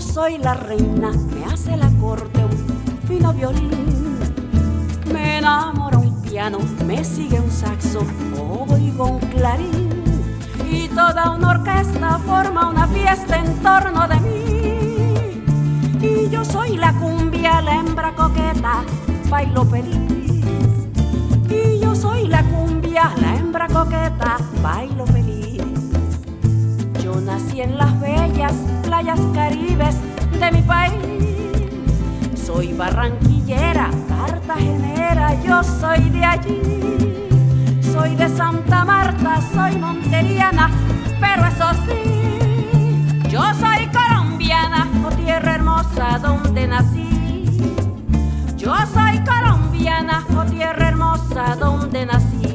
Soy la reina, me hace la corte un fino violín. Me enamora un piano, me sigue un saxo, oigo un clarín. Y toda una orquesta forma una fiesta en torno de mí. Y yo soy la cumbia, la hembra coqueta, bailo feliz. Y yo soy la cumbia, la hembra coqueta, bailo feliz. Yo nací en las bellas playas caribes de mi país. Soy barranquillera, cartagenera, yo soy de allí. Soy de Santa Marta, soy monteriana, pero eso sí, yo soy colombiana, oh tierra hermosa donde nací. Yo soy colombiana, oh tierra hermosa donde nací.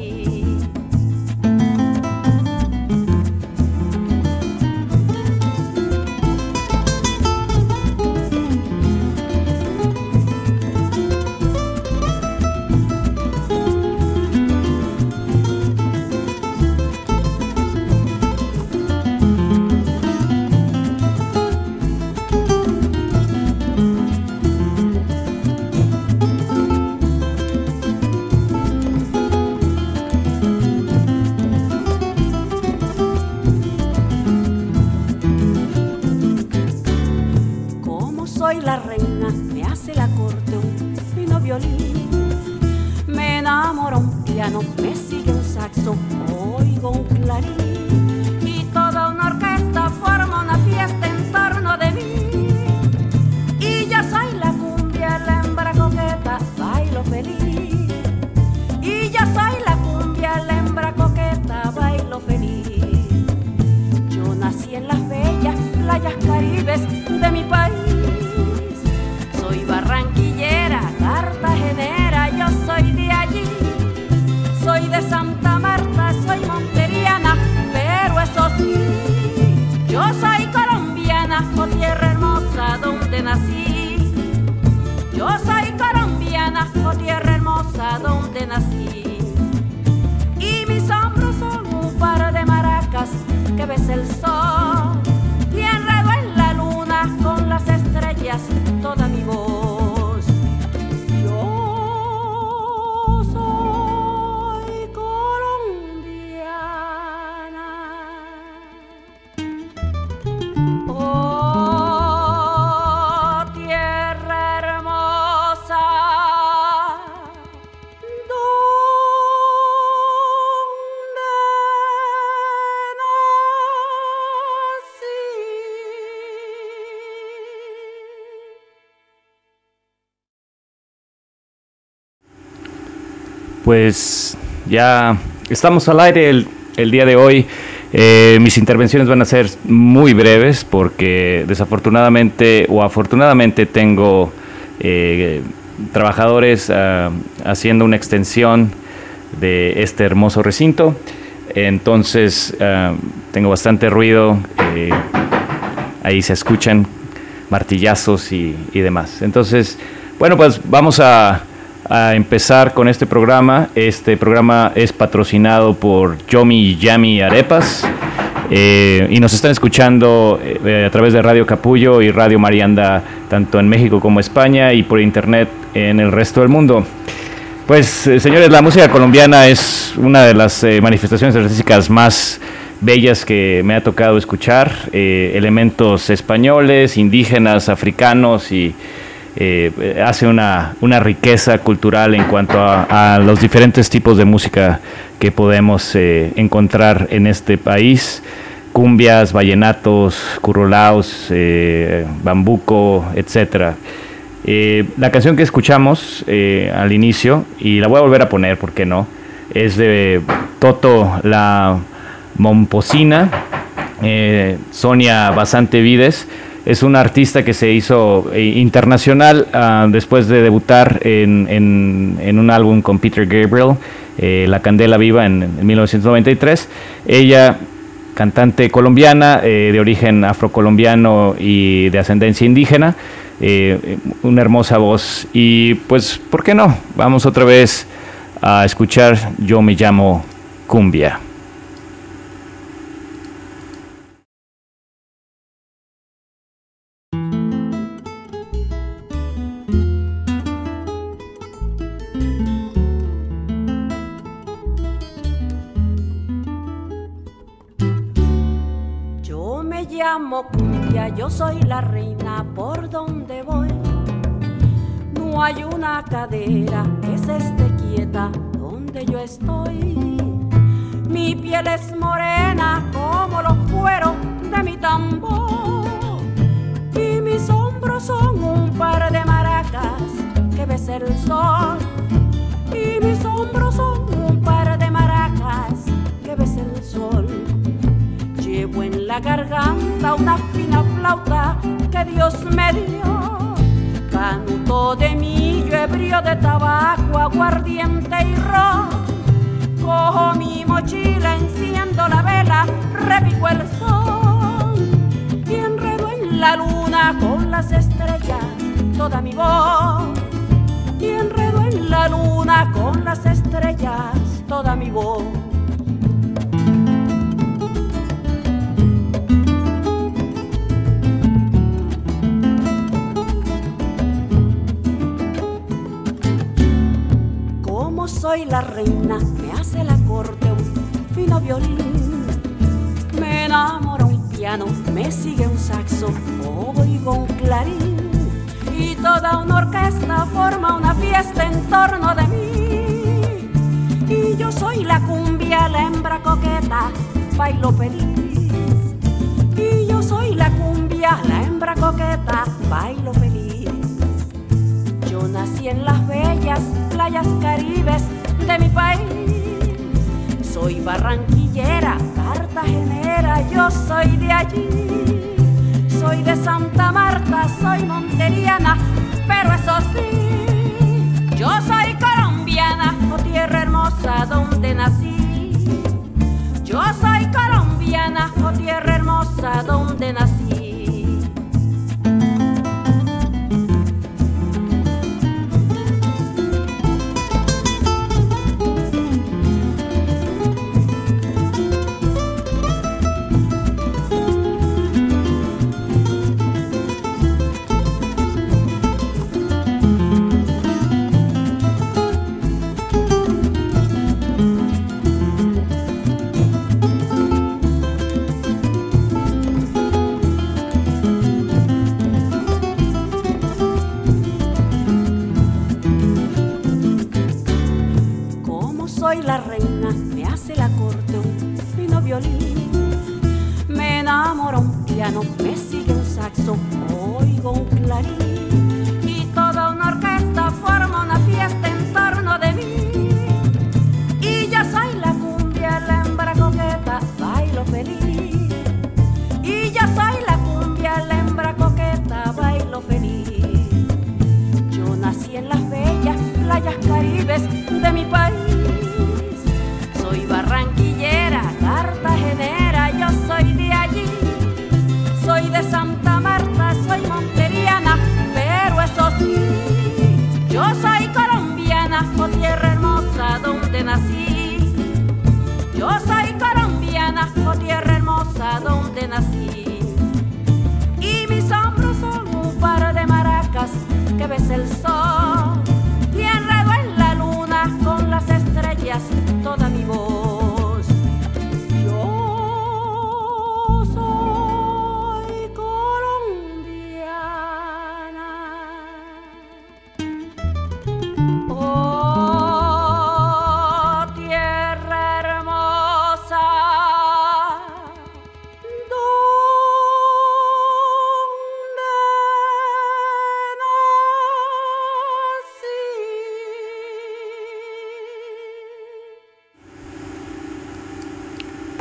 Pues ya estamos al aire el, día de hoy. Eh, mis intervenciones van a ser muy breves porque desafortunadamente o afortunadamente tengo eh, trabajadores ah, haciendo una extensión de este hermoso recinto. Entonces ah, tengo bastante ruido. Eh, ahí se escuchan martillazos y, y demás. Entonces, bueno, pues vamos a a empezar con este programa. Este programa es patrocinado por Yomi Yami Arepas eh, y nos están escuchando eh, a través de Radio Capullo y Radio Marianda, tanto en México como España y por internet en el resto del mundo. Pues, eh, señores, la música colombiana es una de las manifestaciones artísticas más bellas que me ha tocado escuchar. Elementos españoles, indígenas, africanos y hace una, una, riqueza cultural en cuanto a, los diferentes tipos de música que podemos encontrar en este país. Cumbias, vallenatos, currulaos, bambuco, etcétera. Eh, la canción que escuchamos eh, al inicio, y la voy a volver a poner, ¿por qué no? Es de Toto la Momposina, eh, Sonia Basante Vides. Es una artista que se hizo internacional ah, después de debutar en, un álbum con Peter Gabriel, La Candela Viva, en, en 1993. Ella cantante colombiana de origen afrocolombiano y de ascendencia indígena. Eh, una hermosa voz. Y pues, ¿por qué no? Vamos otra vez a escuchar Yo me llamo Cumbia. Estoy. Mi piel es morena como los cueros de mi tambor. Y mis hombros son un par de maracas que besa el sol. Y mis hombros son un par de maracas que besa el sol. Llevo en la garganta una fina flauta que Dios me dio. Canto de millo, ebrio de tabaco, aguardiente y ron. Cojo mi mochila, enciendo la vela, repico el sol. Y enredo en la luna con las estrellas toda mi voz. Y enredo en la luna con las estrellas toda mi voz. soy la reina, fino violín. Me enamora un piano, me sigue un saxo, oigo un clarín. Y toda una orquesta forma una fiesta en torno de mí. Y yo soy la cumbia, la hembra coqueta, bailo feliz. Y yo soy la cumbia, la hembra coqueta, bailo feliz. Yo nací en las bellas playas caribes de mi país. Soy barranquillera, cartagenera, yo soy de allí. Soy de Santa Marta, soy monteriana, pero eso sí, yo soy colombiana, o tierra hermosa donde nací. Yo soy colombiana, o tierra hermosa donde nací.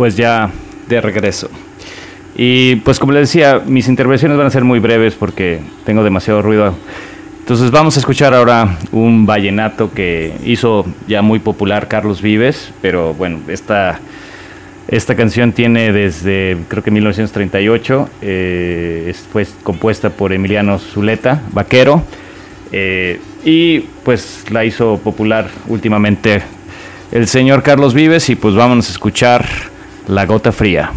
Pues ya de regreso. Y pues como les decía, mis intervenciones van a ser muy breves porque tengo demasiado ruido. Entonces vamos a escuchar ahora un vallenato que hizo ya muy popular Carlos Vives, pero bueno, esta, esta canción tiene desde creo que 1938, eh, fue compuesta por Emiliano Zuleta, vaquero, eh, y pues la hizo popular últimamente el señor Carlos Vives y pues vamos a escuchar La Gota Fría.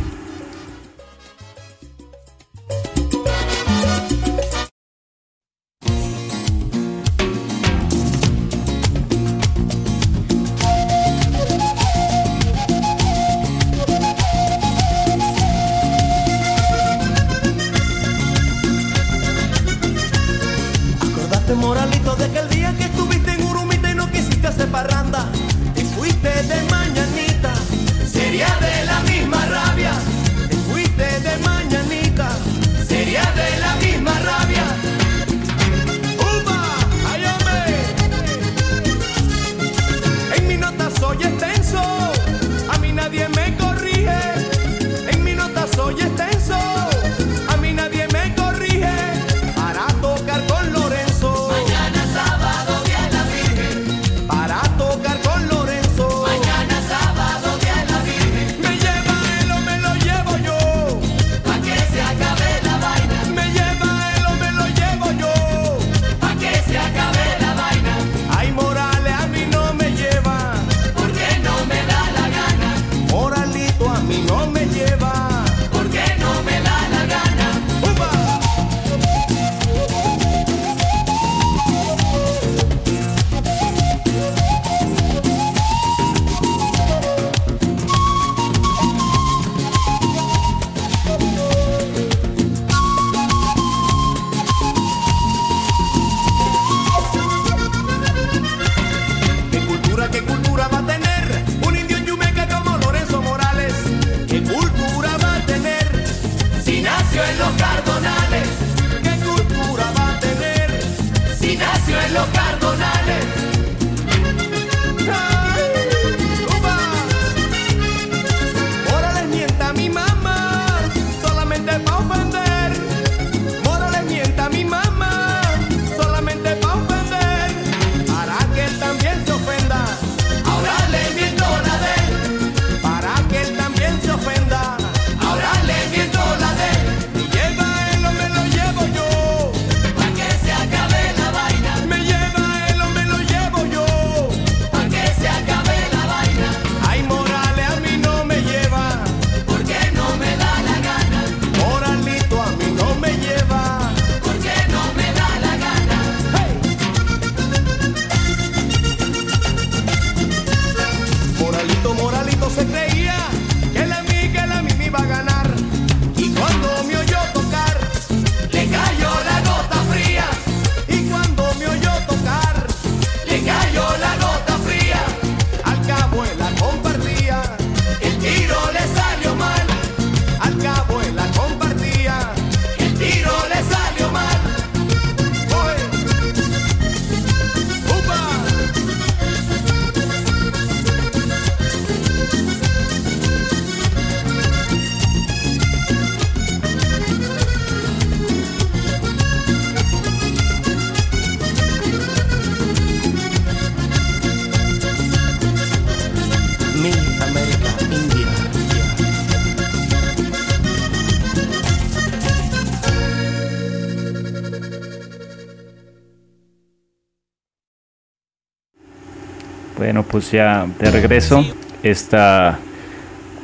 Pues ya de regreso. Esta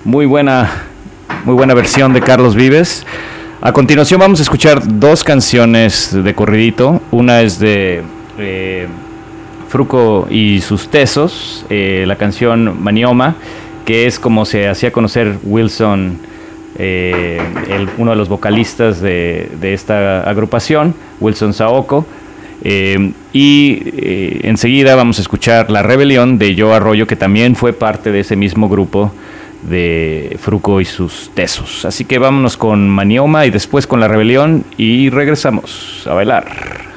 muy buena, muy buena versión de Carlos Vives. A continuación vamos a escuchar dos canciones de corridito. Una es de eh, Fruco y sus tesos, eh, la canción Manioma, que es como se hacía conocer Wilson, eh, uno de los vocalistas de, de esta agrupación, Wilson Saoko. Eh, y eh, enseguida vamos a escuchar La Rebelión de Joe Arroyo, que también fue parte de ese mismo grupo de Fruco y sus tesos. Así que vámonos con Manioma y después con La Rebelión y regresamos a bailar.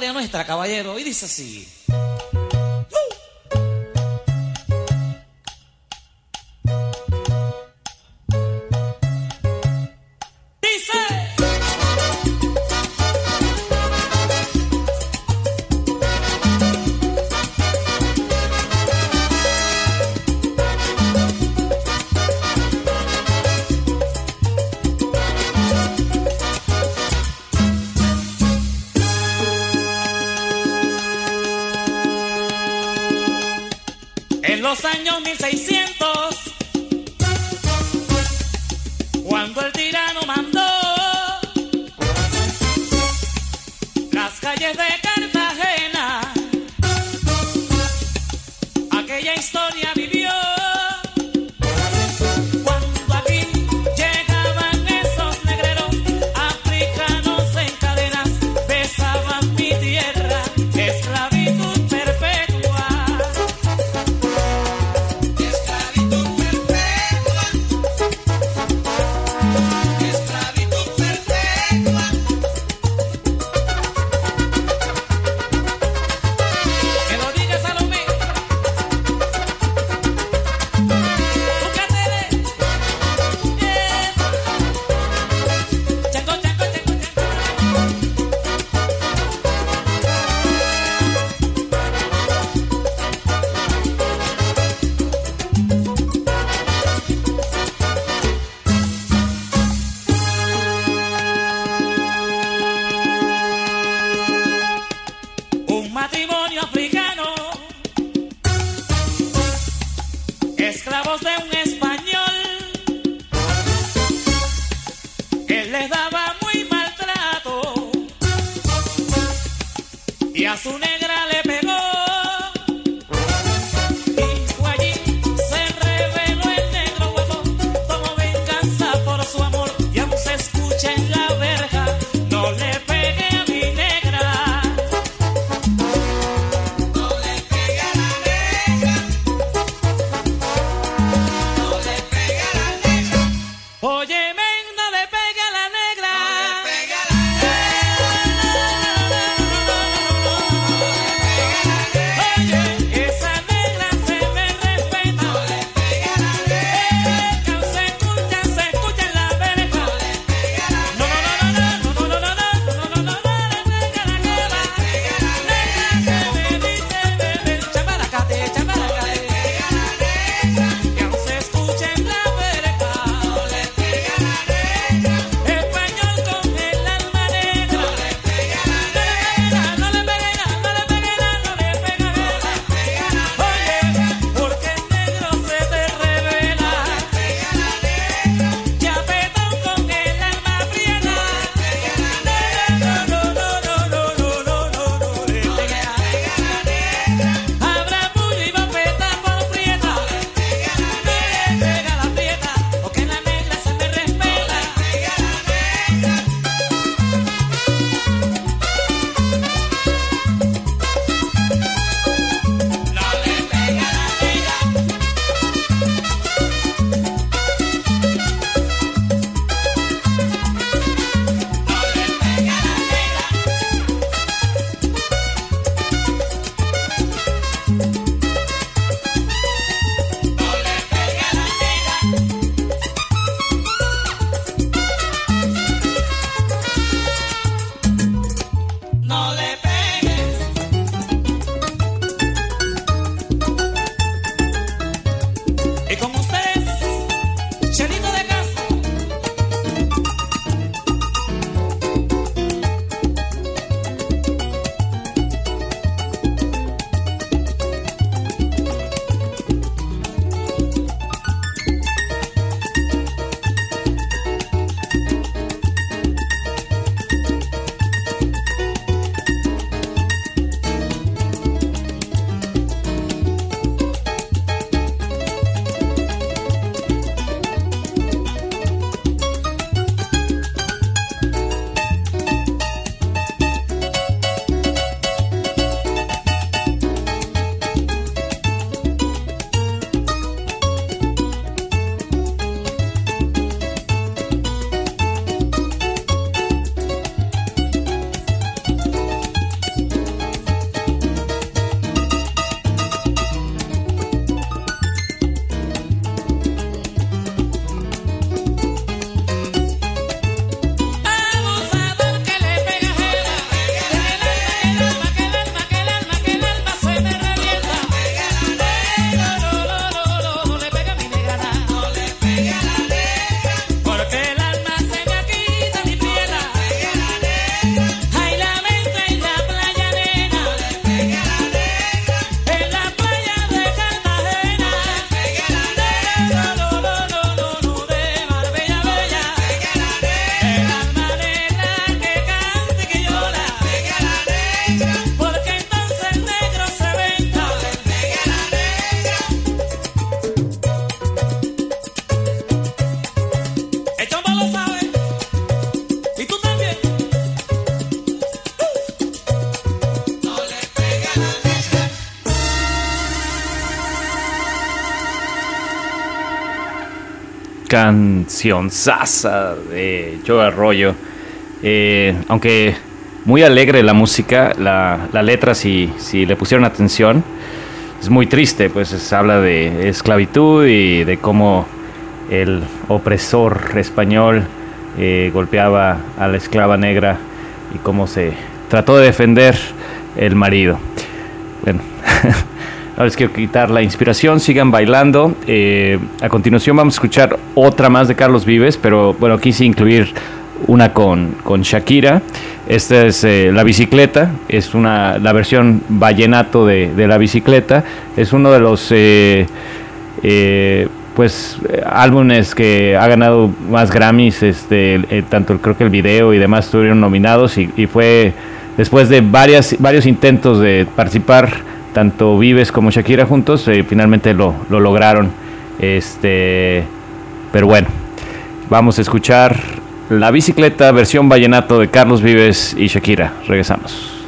Historia nuestra, caballero. Y dice así. Canción de Joe Arroyo. Eh, aunque muy alegre la música, la, letra, si, si le pusieron atención, es muy triste, pues habla de esclavitud y de cómo el opresor español eh, golpeaba a la esclava negra y cómo se trató de defender el marido. Bueno, no les quiero quitar la inspiración, sigan bailando. Eh, a continuación vamos a escuchar otra más de Carlos Vives, pero bueno, quise incluir una con, con Shakira. Esta es eh, La Bicicleta, es una, la versión vallenato de, de la bicicleta. Es uno de los eh, pues álbumes que ha ganado más Grammys, este, tanto creo que el video y demás estuvieron nominados y, y fue después de varias, varios intentos de participar tanto Vives como Shakira juntos, eh, finalmente lo, lo, lograron. Este, pero bueno, vamos a escuchar la bicicleta versión vallenato de Carlos Vives y Shakira. Regresamos.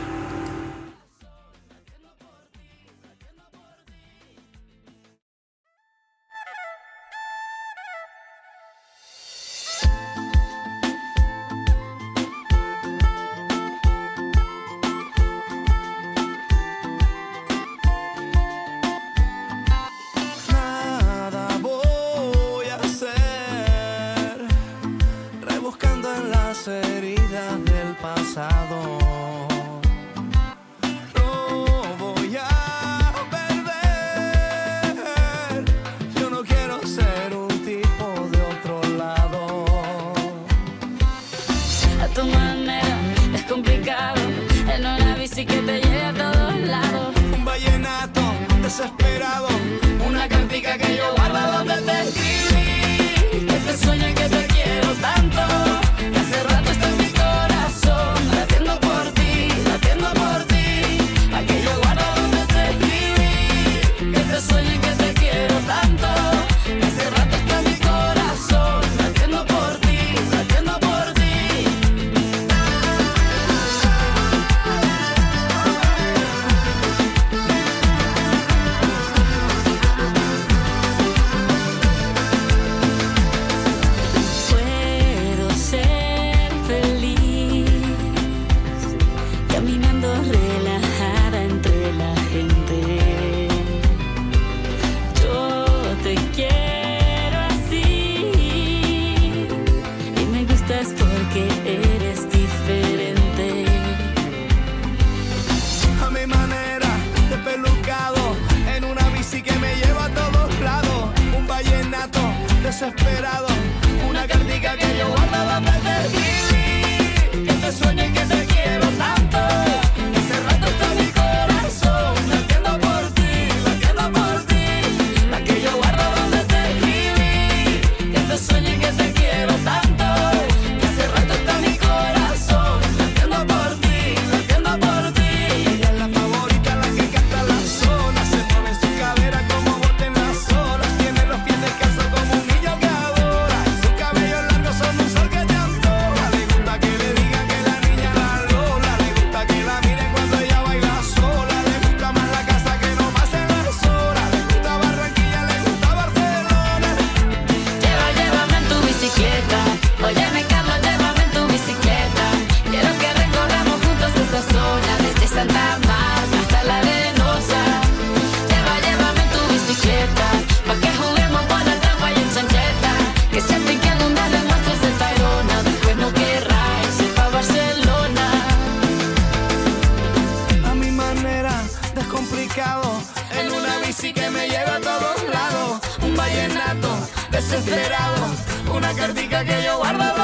desesperado, una cartica que yo guardaba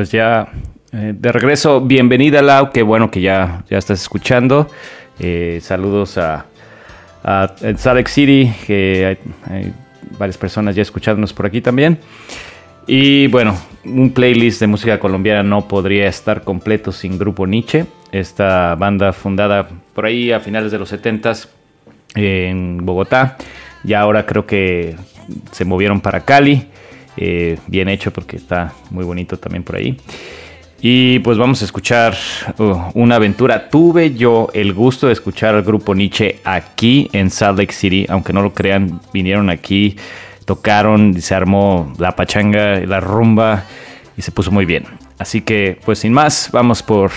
pues ya eh, de regreso, bienvenida Lau, qué bueno que ya, ya estás escuchando. Eh, saludos a, a, Lake City, que hay, varias personas ya escuchándonos por aquí también. Y bueno, un playlist de música colombiana no podría estar completo sin Grupo Nietzsche, esta banda fundada por ahí a finales de los 70 en Bogotá. Y ahora creo que se movieron para Cali. Eh, bien hecho porque está muy bonito también por ahí. Y pues vamos a escuchar uh, una aventura. Tuve yo el gusto de escuchar al grupo Nietzsche aquí en Salt Lake City, aunque no lo crean, vinieron aquí, tocaron, se armó la pachanga, la rumba y se puso muy bien. Así que pues sin más, vamos por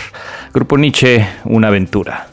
Grupo Nietzsche, una aventura.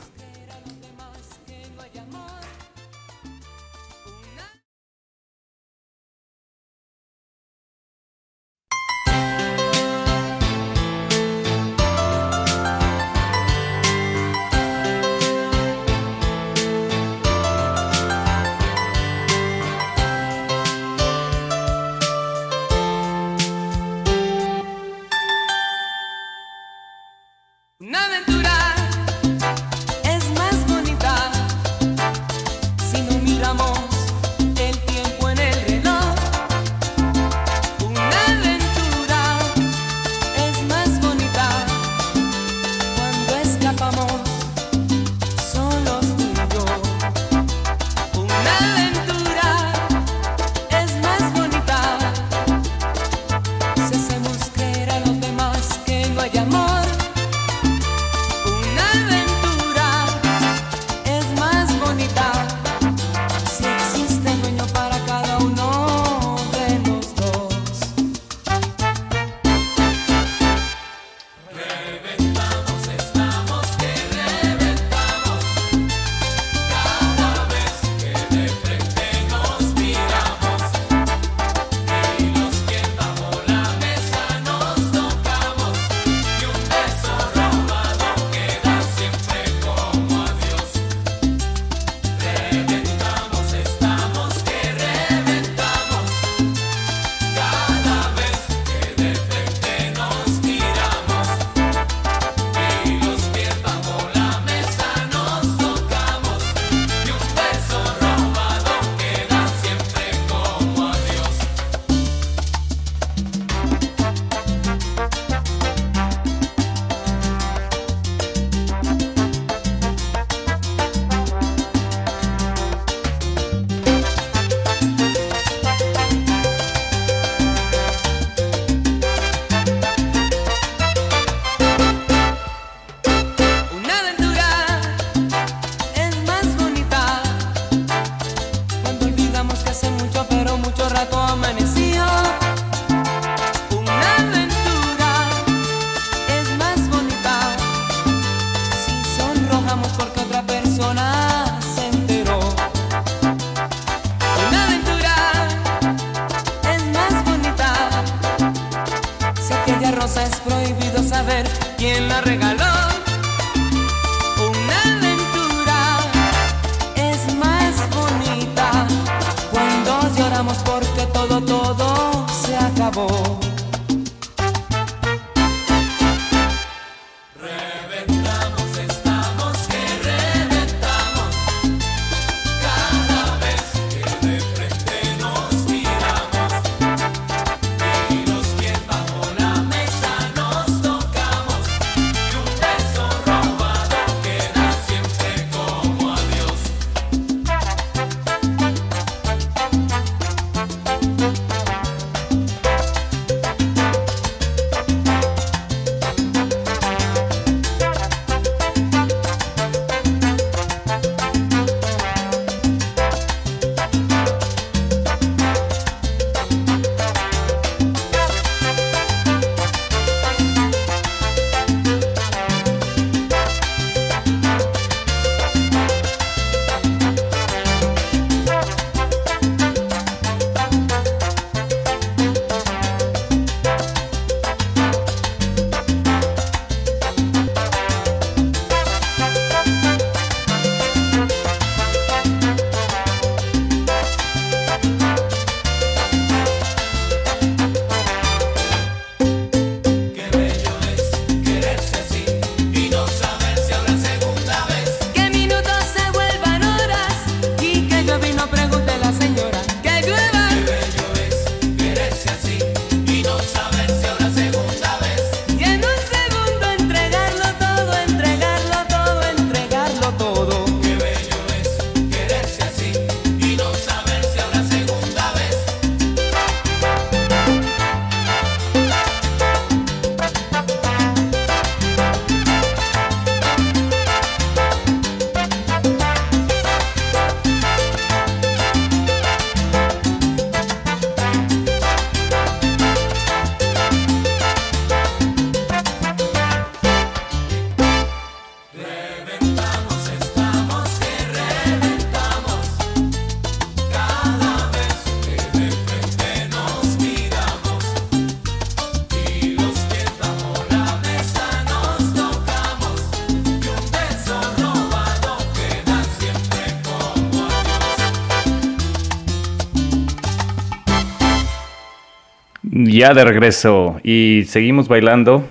Ya de regreso y seguimos bailando.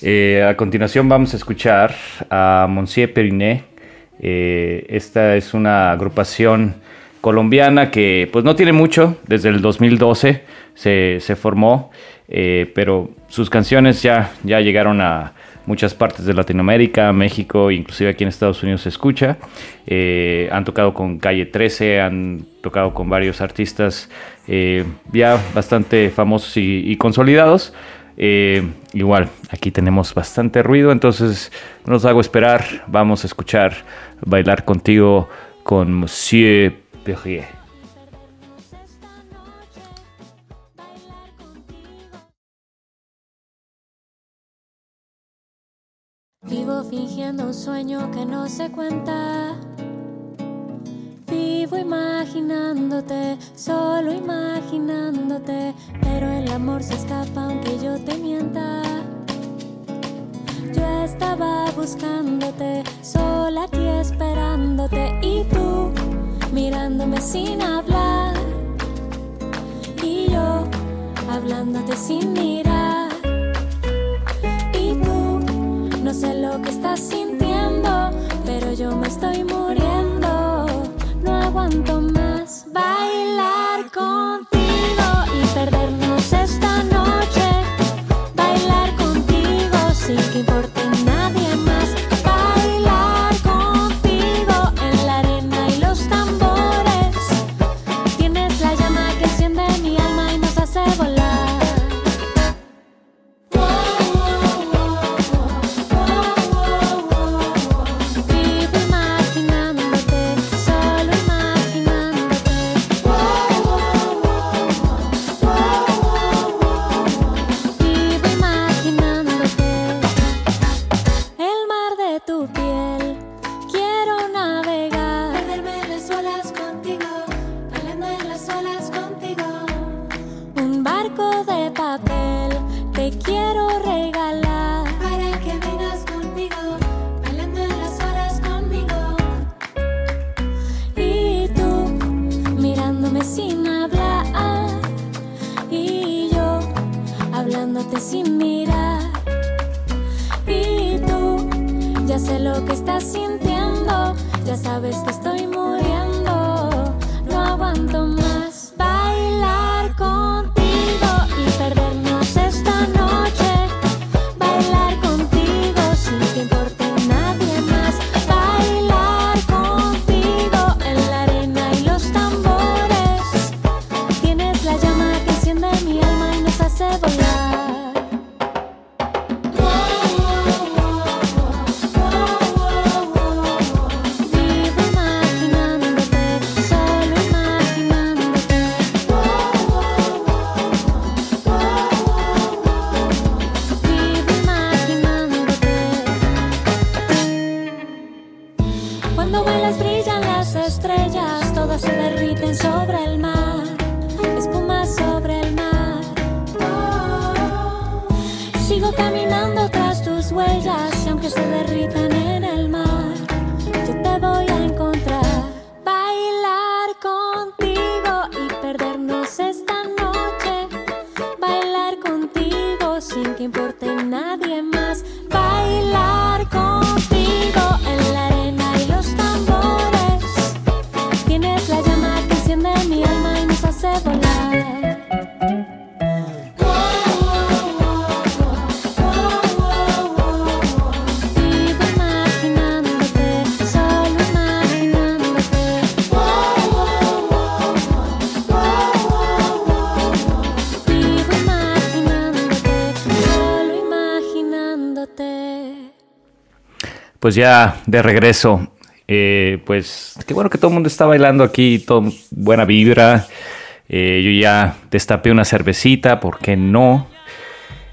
Eh, a continuación vamos a escuchar a Monsieur Periné. Eh, esta es una agrupación colombiana que pues no tiene mucho, desde el 2012 se, se formó, eh, pero sus canciones ya, ya llegaron a muchas partes de Latinoamérica, México, inclusive aquí en Estados Unidos se escucha. Han tocado con Calle 13, han tocado con varios artistas eh, ya bastante famosos y, consolidados. igual, aquí tenemos bastante ruido, entonces no nos hago esperar. Vamos a escuchar Bailar contigo con Monsieur Vivo fingiendo un sueño que no se cuenta. Vivo imaginándote, solo imaginándote, pero el amor se escapa aunque yo te mienta. Yo estaba buscándote, sola aquí esperándote y tú mirándome sin hablar y yo hablándote sin mirar. Y tú no sé lo que estás sintiendo, pero yo me estoy muriendo. No aguanto más Pues ya de regreso. Eh, pues qué bueno que todo el mundo está bailando aquí, todo, buena vibra. Eh, yo ya destapé una cervecita, ¿por qué no?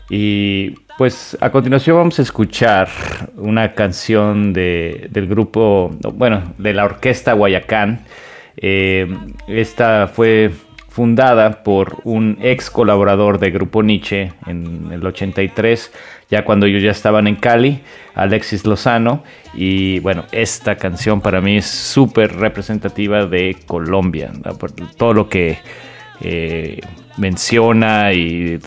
Y pues a continuación vamos a escuchar una canción de- del grupo, bueno, de la orquesta Guayacán. Eh, esta fue fundada por un ex colaborador de Grupo Nietzsche en el 83, ya cuando ellos ya estaban en Cali, Alexis Lozano. Y bueno, esta canción para mí es súper representativa de Colombia, por todo lo que eh, menciona y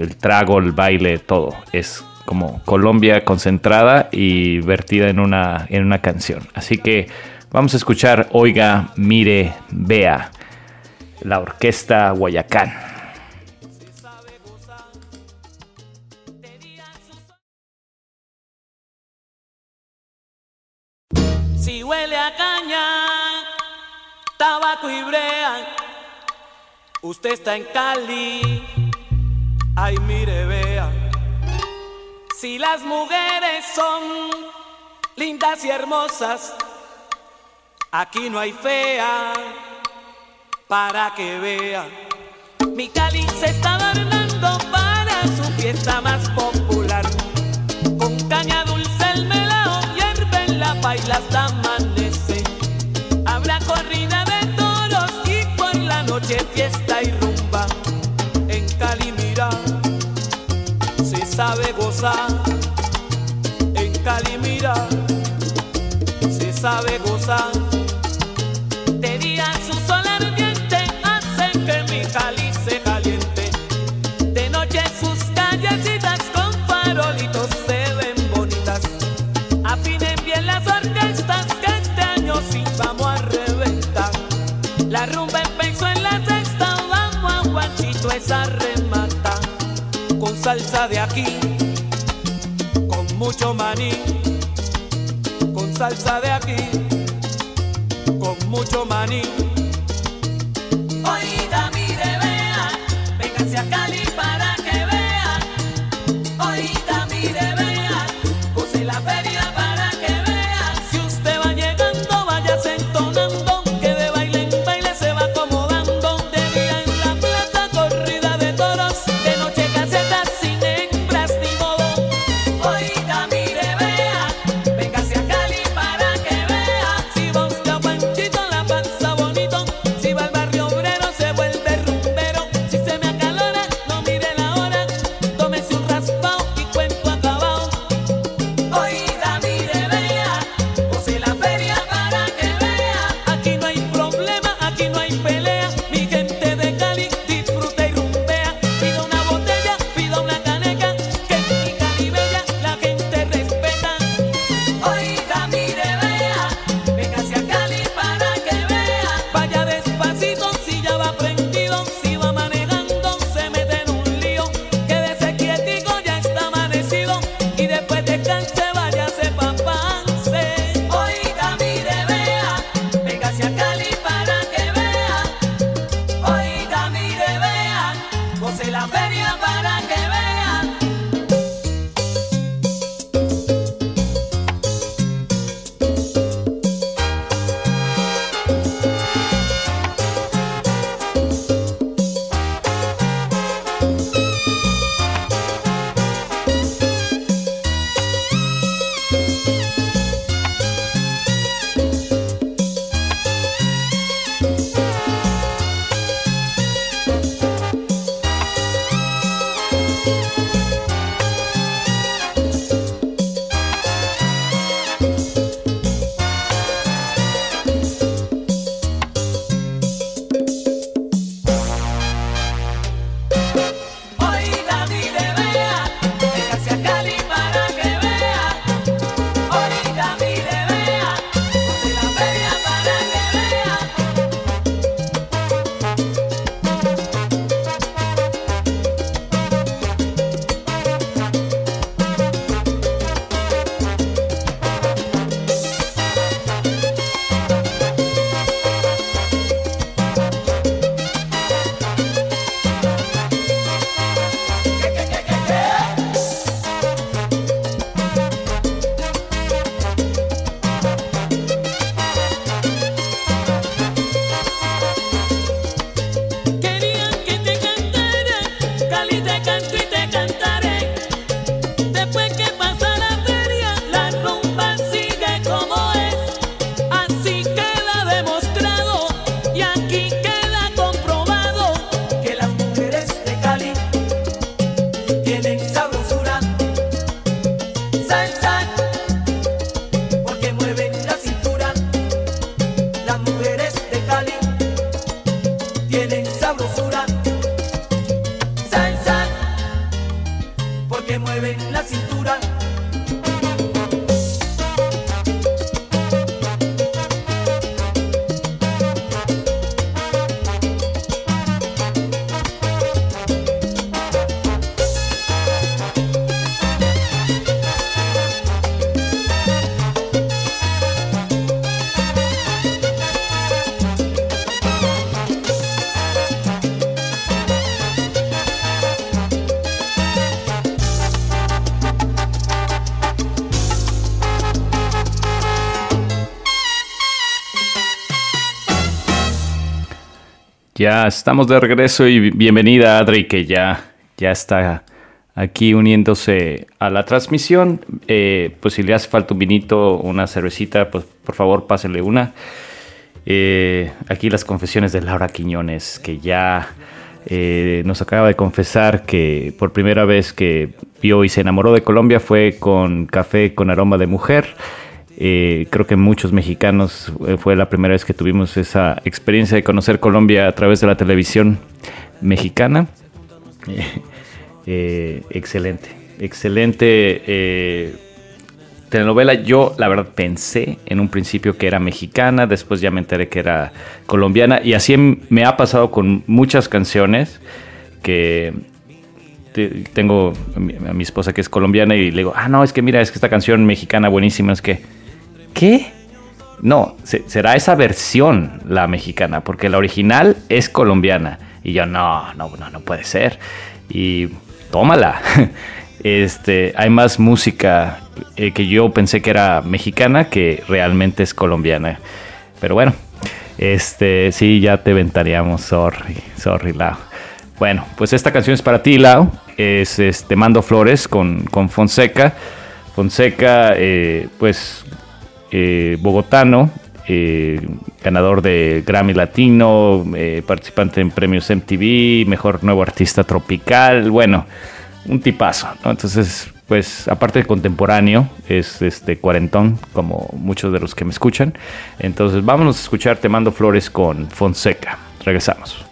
el trago, el baile, todo. Es como Colombia concentrada y vertida en una, en una canción. Así que vamos a escuchar Oiga, Mire, Vea, la orquesta Guayacán. Si huele a caña, tabaco y brea, usted está en Cali, ay mire, vea. Si las mujeres son lindas y hermosas, aquí no hay fea para que vea. Mi Cali se está adornando para su fiesta más popular. Con caña dulce el melao hierve en la paila hasta amanece. Habrá corrida de toros y por la noche fiesta y rumba. En Cali mira sabe gozar. En Cali mira, se sabe gozar. Salsa de aquí, con mucho maní, con salsa de aquí, con mucho maní. Véngase a Ya estamos de regreso y bienvenida Adri, que ya, ya está aquí uniéndose a la transmisión. Eh, pues si le hace falta un vinito, una cervecita, pues por favor pásele una. Eh, aquí las confesiones de Laura Quiñones, que ya eh, nos acaba de confesar que por primera vez que vio y se enamoró de Colombia fue con café con aroma de mujer. Eh, creo que muchos mexicanos eh, fue la primera vez que tuvimos esa experiencia de conocer Colombia a través de la televisión mexicana. excelente, excelente telenovela. Yo, la verdad, pensé en un principio que era mexicana, después ya me enteré que era colombiana, y así me ha pasado con muchas canciones que tengo a mi esposa que es colombiana y le digo, ah, no, es que mira, es que esta canción mexicana buenísima, es que, ¿qué? No, será esa versión la mexicana, porque la original es colombiana. Y yo, no, no, no, no puede ser. Y tómala. Este, hay más música eh, que yo pensé que era mexicana que realmente es colombiana. Pero bueno, este, sí, ya te ventaríamos, sorry, sorry, Lau. Bueno, pues esta canción es para ti, Lau. Es este, Mando Flores con, con Fonseca. Fonseca, eh, pues, eh, bogotano, ganador de Grammy Latino, participante en premios MTV, mejor nuevo artista tropical. Bueno, un tipazo, Entonces, pues aparte de contemporáneo, es este cuarentón, como muchos de los que me escuchan. Entonces, vámonos a escuchar Te mando flores con Fonseca. Regresamos.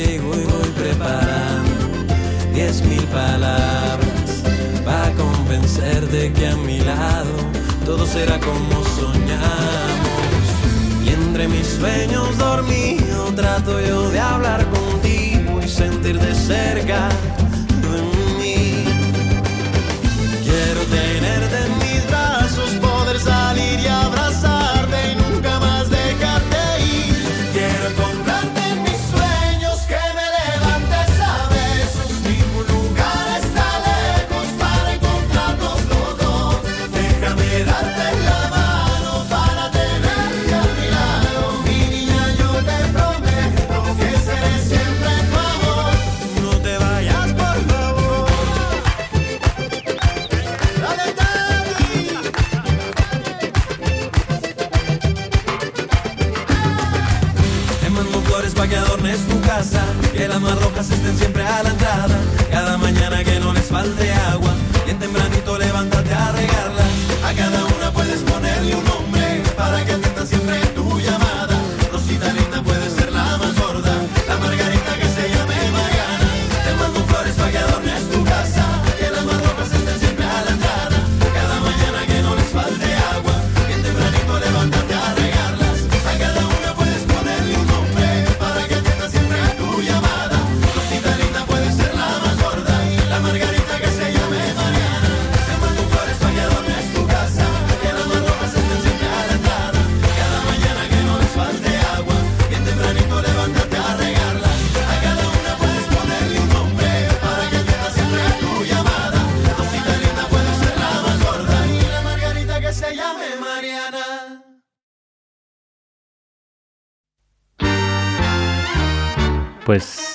contigo y voy preparando diez mil palabras para convencerte que a mi lado todo será como soñamos. Y entre mis sueños dormido trato yo de hablar contigo y sentir de cerca que las más rojas estén siempre a la entrada, cada mañana que no les falte agua, y en tempranito levántate a regarlas, a cada una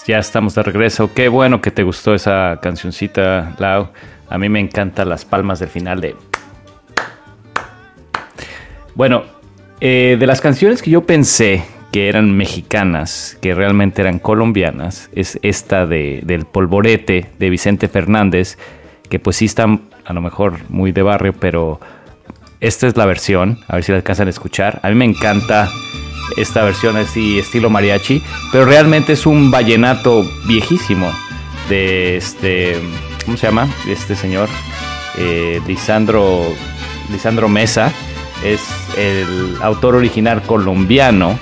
ya estamos de regreso. Qué bueno que te gustó esa cancioncita, Lau. A mí me encantan las palmas del final de... Bueno, eh, de las canciones que yo pensé que eran mexicanas, que realmente eran colombianas, es esta de, del polvorete de Vicente Fernández, que pues sí está a lo mejor muy de barrio, pero esta es la versión, a ver si la alcanzan a escuchar. A mí me encanta esta versión así estilo mariachi, pero realmente es un vallenato viejísimo de este, ¿cómo se llama? Este señor, eh, Lisandro, Lisandro Mesa, es el autor original colombiano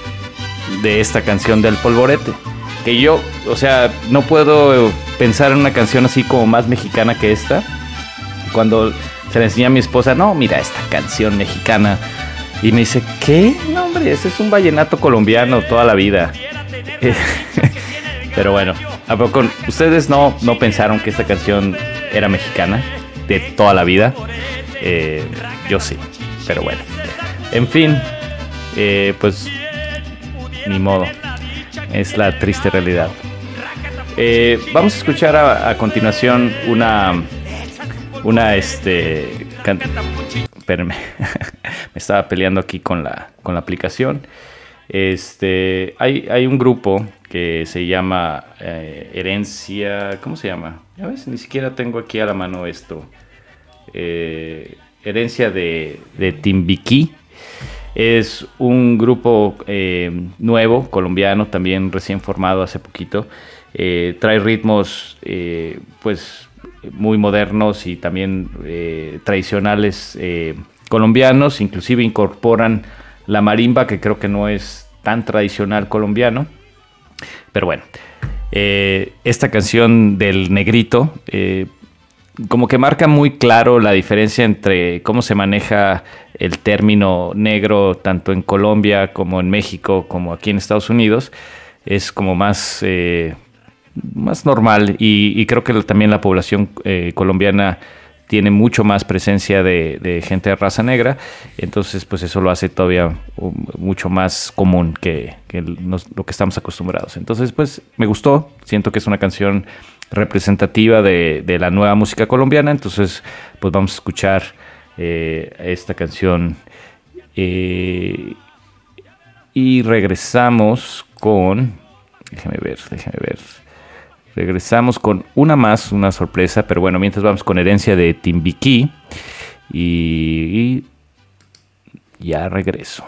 de esta canción del polvorete. Que yo, o sea, no puedo pensar en una canción así como más mexicana que esta. Cuando se le enseña a mi esposa, no, mira esta canción mexicana. Y me dice, ¿qué? No, hombre, ese es un vallenato colombiano toda la vida. Pero bueno, ¿a poco ustedes no, no pensaron que esta canción era mexicana de toda la vida? Eh, yo sí, pero bueno. En fin, eh, pues ni modo. Es la triste realidad. Eh, vamos a escuchar a, continuación una. Una este. Can... Espérenme. Me estaba peleando aquí con la, con la aplicación. Este. Hay, hay un grupo que se llama eh, Herencia. ¿Cómo se llama? A veces ni siquiera tengo aquí a la mano esto. Eh, herencia de, de Timbiquí. Es un grupo eh, nuevo, colombiano, también recién formado hace poquito. Trae ritmos pues muy modernos y también eh, tradicionales colombianos. Inclusive incorporan la marimba, que creo que no es tan tradicional colombiano. Pero bueno, esta canción del negrito como que marca muy claro la diferencia entre cómo se maneja el término negro tanto en Colombia como en México como aquí en Estados Unidos. Es como más, eh, más normal y, creo que también la población eh, colombiana tiene mucho más presencia de, gente de raza negra, entonces pues eso lo hace todavía mucho más común que, lo que estamos acostumbrados. Entonces pues me gustó, siento que es una canción representativa de, de, la nueva música colombiana. Entonces, pues vamos a escuchar eh, esta canción. Eh, y regresamos con. Déjame ver, déjame ver. Regresamos con una más, una sorpresa, pero bueno, mientras vamos con herencia de Timbiquí. Y, y ya regreso.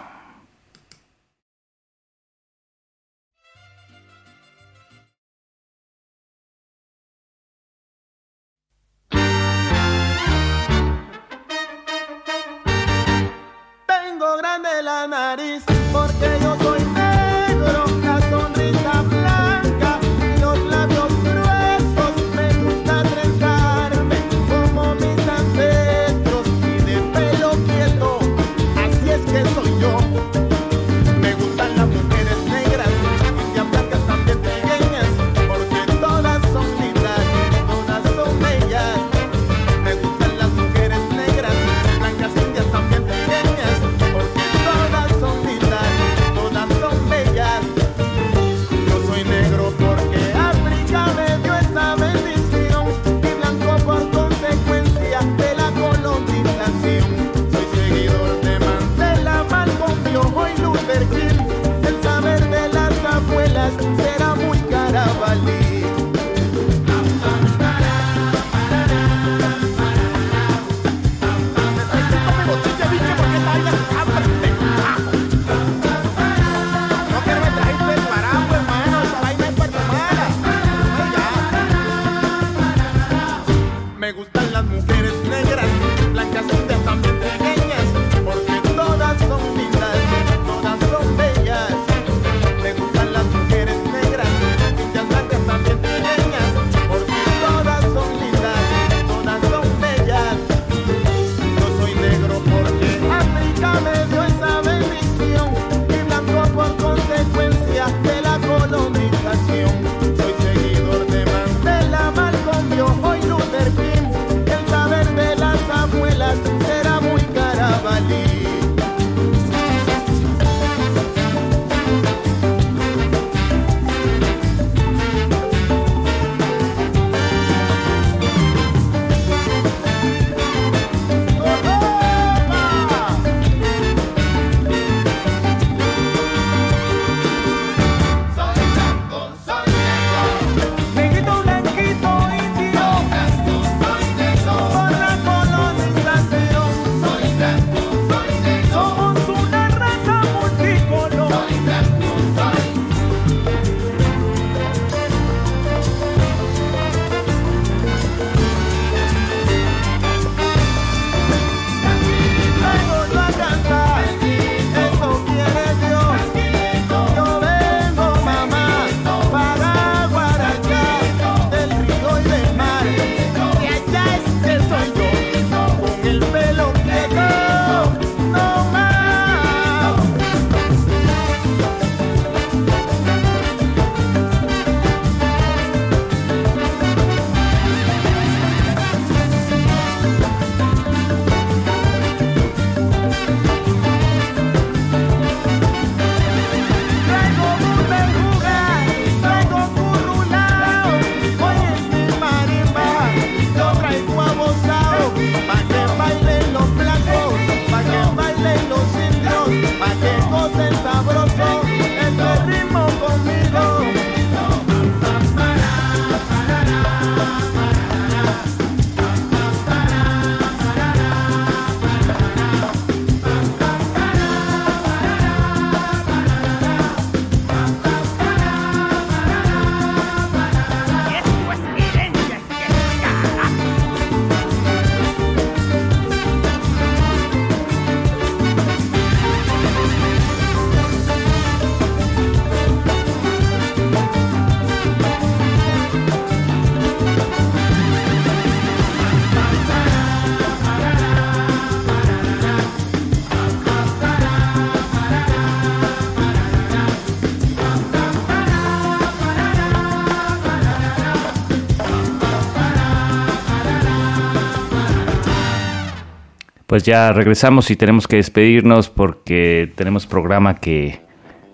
Pues ya regresamos y tenemos que despedirnos porque tenemos programa que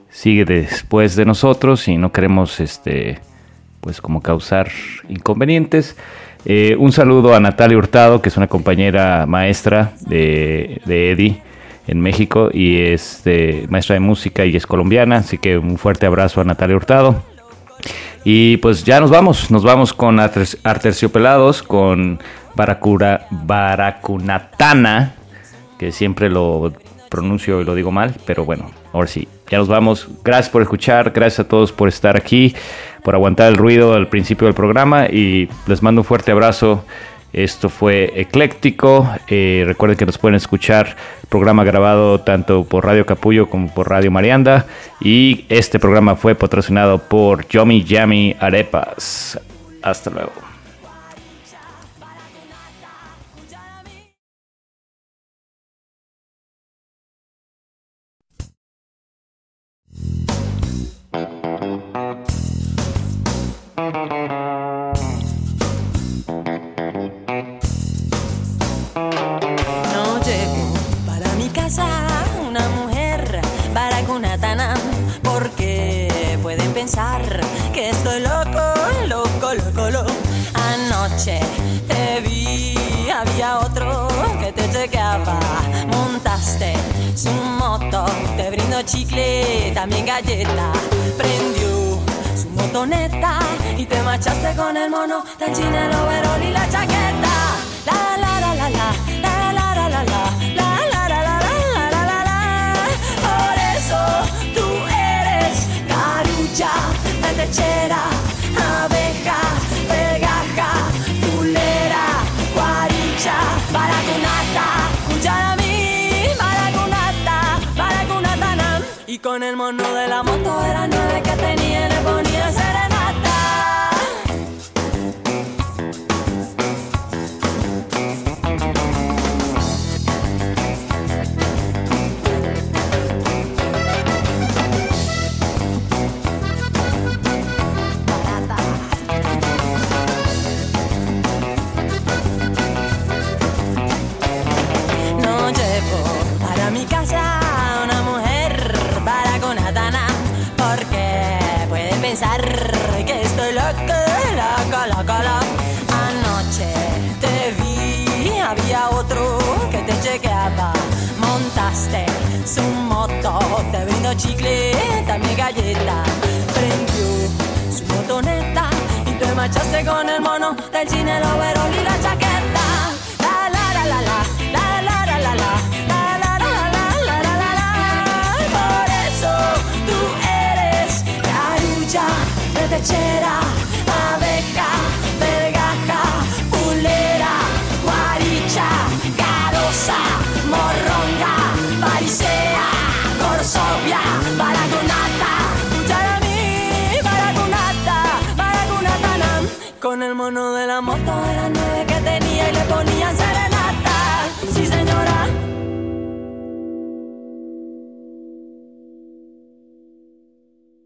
sigue después de nosotros y no queremos este pues como causar inconvenientes. Eh, un saludo a Natalia Hurtado, que es una compañera maestra de, de Eddie en México y es maestra de música y es colombiana, así que un fuerte abrazo a Natalia Hurtado. Y pues ya nos vamos, nos vamos con Arterciopelados, con Baracura, Baracunatana, que siempre lo pronuncio y lo digo mal, pero bueno, ahora sí, ya nos vamos. Gracias por escuchar, gracias a todos por estar aquí, por aguantar el ruido al principio del programa y les mando un fuerte abrazo. Esto fue Ecléctico. Eh, recuerden que nos pueden escuchar programa grabado tanto por Radio Capullo como por Radio Marianda. Y este programa fue patrocinado por Yomi Yami Arepas. Hasta luego. Chequeaba. Montaste su moto, te brindo chicle, también galleta. Prendió su motoneta y te marchaste con el mono del chino, el y la chaqueta. La la la la la, la la la la la, la la la la la la la la. Abeja, con el mono de la moto era nueve que tenía le ponía serenata. Prendió su motoneta y te marchaste con el mono del cine, el overol y la chaqueta. La la la la la, la la la la la. lechera, abeja,